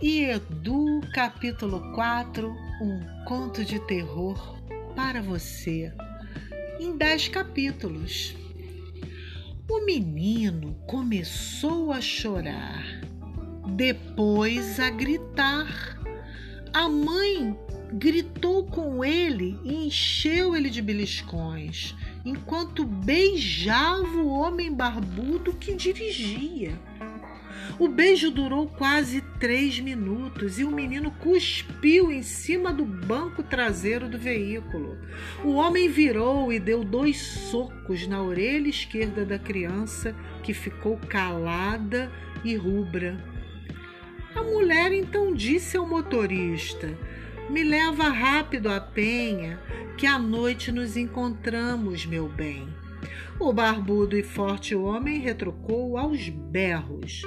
Edu, capítulo 4 Um conto de terror para você, em 10 capítulos. O menino começou a chorar, depois a gritar. A mãe gritou com ele e encheu ele de beliscões, enquanto beijava o homem barbudo que dirigia. O beijo durou quase três minutos e o menino cuspiu em cima do banco traseiro do veículo. O homem virou e deu dois socos na orelha esquerda da criança, que ficou calada e rubra. A mulher então disse ao motorista: Me leva rápido à penha, que à noite nos encontramos, meu bem. O barbudo e forte homem retrucou aos berros.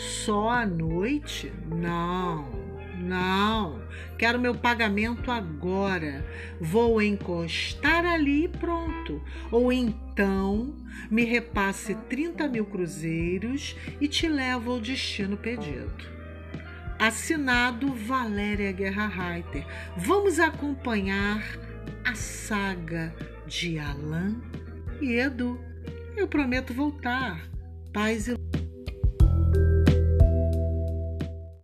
Só à noite? Não, não. Quero meu pagamento agora. Vou encostar ali e pronto. Ou então me repasse 30 mil cruzeiros e te levo ao destino pedido. Assinado Valéria Guerra Reiter. Vamos acompanhar a saga de Alain e Edu. Eu prometo voltar. Paz e